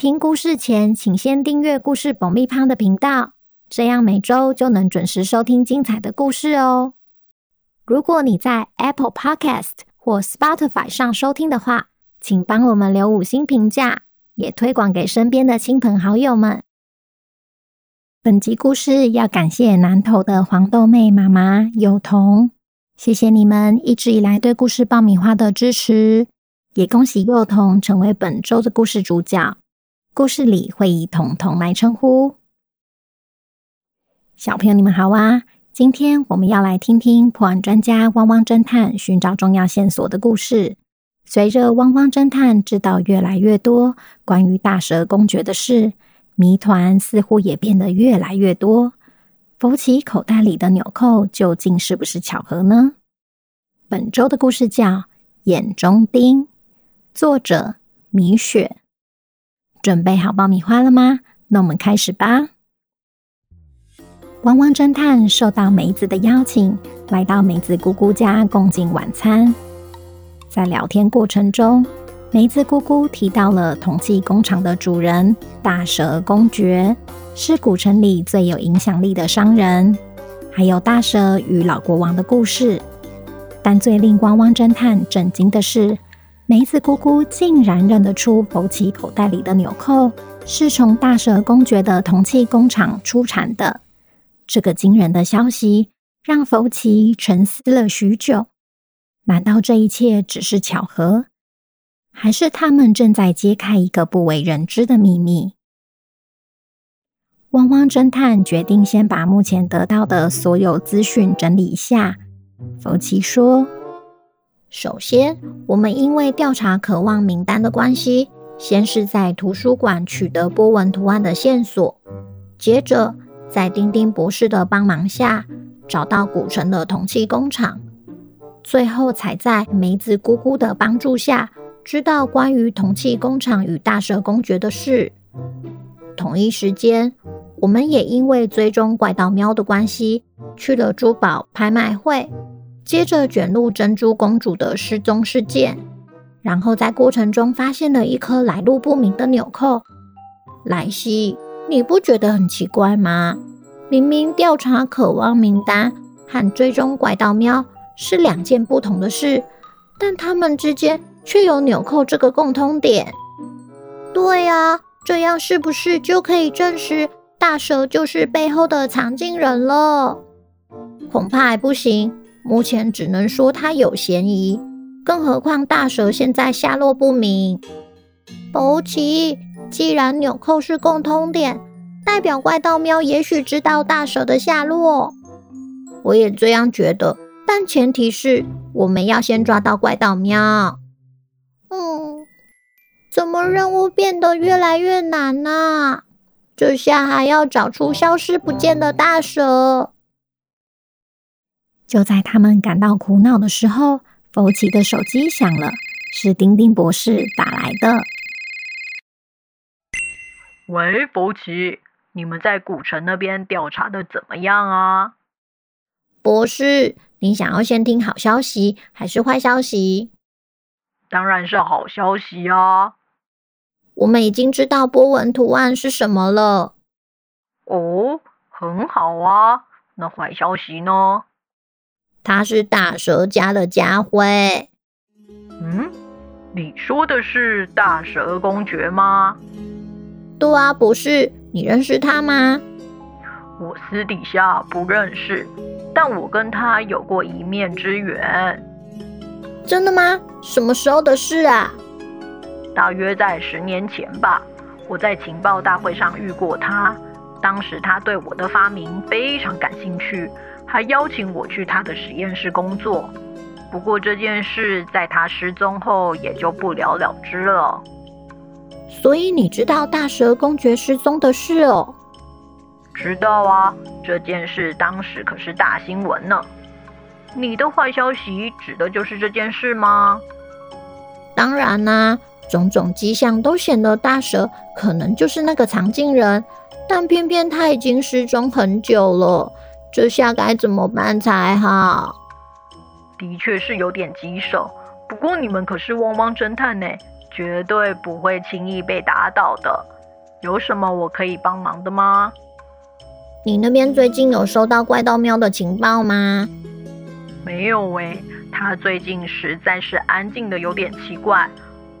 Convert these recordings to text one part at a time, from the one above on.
听故事前，请先订阅故事爆米花的频道，这样每周就能准时收听精彩的故事哦。如果你在 Apple Podcast 或 Spotify 上收听的话，请帮我们留五星评价，也推广给身边的亲朋好友们。本集故事要感谢南投的黄豆妹妈妈幼彤，谢谢你们一直以来对故事爆米花的支持，也恭喜幼童成为本周的故事主角。故事里会以彤彤来称呼。小朋友，你们好啊！今天我们要来听听破案专家汪汪侦探寻找重要线索的故事。随着汪汪侦探知道越来越多关于大蛇公爵的事，谜团似乎也变得越来越多。福奇口袋里的纽扣究竟是不是巧合呢？本周的故事叫《眼中钉》，作者米雪。准备好爆米花了吗？那我们开始吧。汪汪侦探受到梅子的邀请，来到梅子姑姑家共进晚餐。在聊天过程中，梅子姑姑提到了铜器工厂的主人大蛇公爵，是古城里最有影响力的商人，还有大蛇与老国王的故事。但最令汪汪侦探震惊的是，梅子姑姑竟然认得出佛奇口袋里的纽扣是从大蛇公爵的铜器工厂出产的。这个惊人的消息让佛奇沉思了许久。难道这一切只是巧合，还是他们正在揭开一个不为人知的秘密？汪汪侦探决定先把目前得到的所有资讯整理一下。福奇说。首先，我们因为调查渴望名单的关系，先是在图书馆取得波纹图案的线索，接着在丁丁博士的帮忙下找到古城的铜器工厂，最后才在梅子姑姑的帮助下知道关于铜器工厂与大蛇公爵的事。同一时间，我们也因为追踪怪盗喵的关系，去了珠宝拍卖会。接着卷入珍珠公主的失踪事件，然后在过程中发现了一颗来路不明的纽扣。莱西，你不觉得很奇怪吗？明明调查渴望名单和追踪怪盗喵是两件不同的事，但他们之间却有纽扣这个共通点。对呀，这样是不是就可以证实大蛇就是背后的藏镜人了？恐怕还不行。目前只能说他有嫌疑，更何况大蛇现在下落不明。佛奇，既然纽扣是共通点，代表怪盗喵也许知道大蛇的下落。我也这样觉得，但前提是我们要先抓到怪盗喵。嗯，怎么任务变得越来越难呢？啊？这下还要找出消失不见的大蛇。就在他们感到苦恼的时候，福奇的手机响了，是丁丁博士打来的。喂，福奇，你们在古城那边调查的怎么样啊？博士，你想要先听好消息还是坏消息？当然是好消息啊！我们已经知道波纹图案是什么了。哦，很好啊。那坏消息呢？他是大蛇家的家徽。嗯，你说的是大蛇公爵吗？对啊，博士，你认识他吗？我私底下不认识，但我跟他有过一面之缘。真的吗？什么时候的事啊？大约在十年前吧。我在情报大会上遇过他，当时他对我的发明非常感兴趣。还邀请我去他的实验室工作，不过这件事在他失踪后也就不了了之了。所以你知道大蛇公爵失踪的事哦？知道啊，这件事当时可是大新闻呢。你的坏消息指的就是这件事吗？当然啦、啊，种种迹象都显得大蛇可能就是那个藏镜人，但偏偏他已经失踪很久了，这下该怎么办才好？的确是有点棘手，不过你们可是汪汪侦探呢，绝对不会轻易被打倒的。有什么我可以帮忙的吗？你那边最近有收到怪盗喵的情报吗？没有喂，他最近实在是安静的有点奇怪。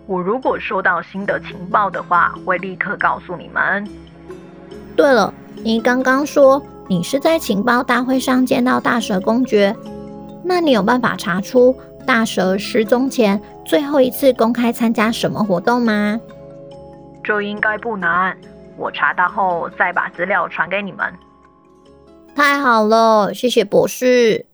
我如果收到新的情报的话，会立刻告诉你们。对了，你刚刚说你是在情报大会上见到大蛇公爵，那你有办法查出大蛇失踪前最后一次公开参加什么活动吗？这应该不难，我查到后再把资料传给你们。太好了，谢谢博士。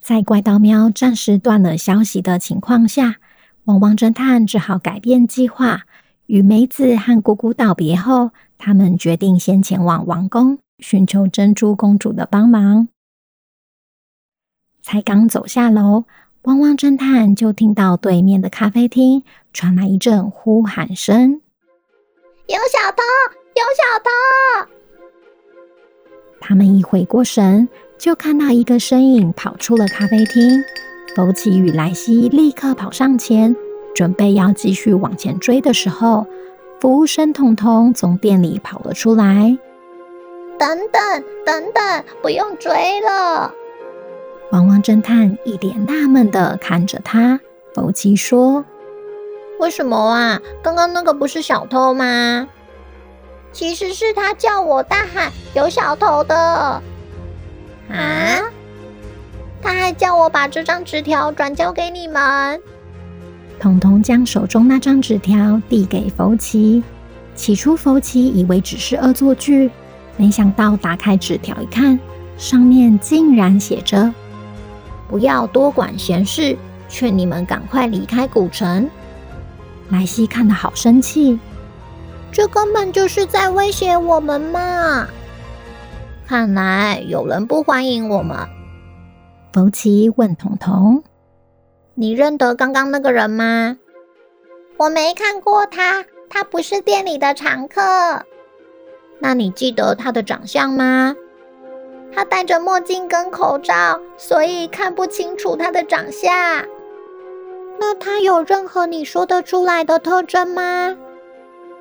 在怪盗喵暂时断了消息的情况下，汪汪侦探只好改变计划。与梅子和姑姑道别后，他们决定先前往王宫寻求珍珠公主的帮忙。才刚走下楼，汪汪侦探就听到对面的咖啡厅传来一阵呼喊声：“有小偷！有小偷！”他们一回过神，就看到一个身影跑出了咖啡厅，福奇与莱西立刻跑上前，准备要继续往前追的时候，服务生彤彤从店里跑了出来。等等等等，不用追了！汪汪侦探一脸纳闷的看着他，福奇说：“为什么啊？刚刚那个不是小偷吗？其实是他叫我大喊有小偷的。”啊！他还叫我把这张纸条转交给你们。彤彤将手中那张纸条递给福奇。起初，福奇以为只是恶作剧，没想到打开纸条一看，上面竟然写着：“不要多管闲事，劝你们赶快离开古城。”莱西看得好生气，这根本就是在威胁我们嘛！看来有人不欢迎我们。福奇问彤彤：“你认得刚刚那个人吗？”“我没看过他，他不是店里的常客。”“那你记得他的长相吗？”“他戴着墨镜跟口罩，所以看不清楚他的长相。”“那他有任何你说得出来的特征吗？”“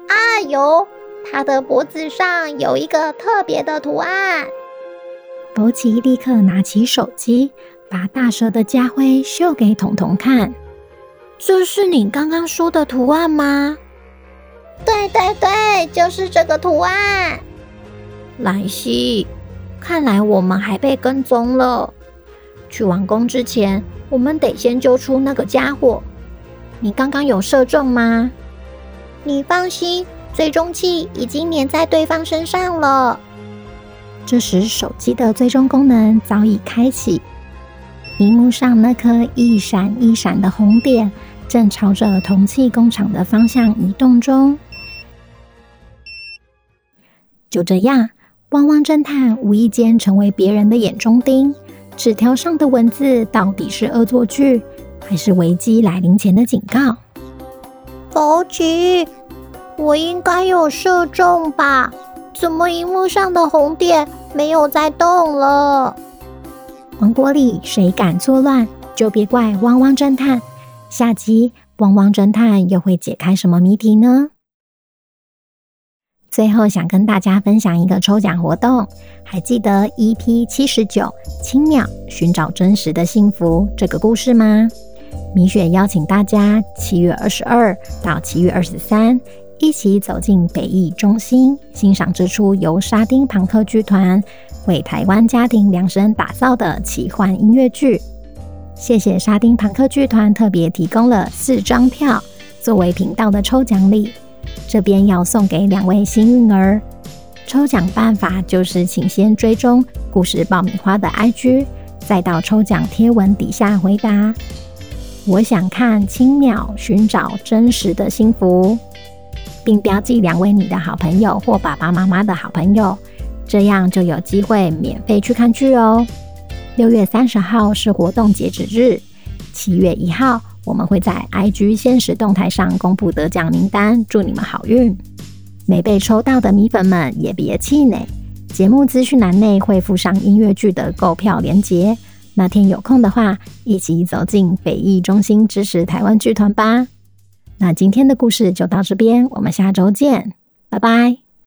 啊，有。”他的脖子上有一个特别的图案。博奇立刻拿起手机，把大蛇的家徽秀给彤彤看。这是你刚刚说的图案吗？对对对，就是这个图案。莱西，看来我们还被跟踪了。去王宫之前，我们得先揪出那个家伙。你刚刚有射中吗？你放心。追踪器已经粘在对方身上了。这时，手机的追踪功能早已开启，荧幕上那颗一闪一闪的红点正朝着铜器工厂的方向移动中。就这样，汪汪侦探无意间成为别人的眼中钉。纸条上的文字到底是恶作剧，还是危机来临前的警告？福奇。我应该有射中吧？怎么荧幕上的红点没有再动了？王国里谁敢作乱，就别怪汪汪侦探。下集汪汪侦探又会解开什么谜题呢？最后想跟大家分享一个抽奖活动，还记得 EP 七十九青鸟寻找真实的幸福这个故事吗？米雪邀请大家七月二十二到七月二十三。一起走进北艺中心，欣赏这出由沙丁庞克剧团为台湾家庭量身打造的奇幻音乐剧。谢谢沙丁庞克剧团特别提供了四张票作为频道的抽奖礼，这边要送给两位幸运儿。抽奖办法就是，请先追踪故事爆米花的 IG，再到抽奖贴文底下回答“我想看青鸟寻找真实的幸福”。并标记两位你的好朋友或爸爸妈妈的好朋友，这样就有机会免费去看剧哦。六月三十号是活动截止日，七月一号我们会在 IG 限时动态上公布得奖名单，祝你们好运！没被抽到的米粉们也别气馁，节目资讯栏内会附上音乐剧的购票链接。那天有空的话，一起走进北艺中心支持台湾剧团吧。那今天的故事就到这边，我们下周见，拜拜。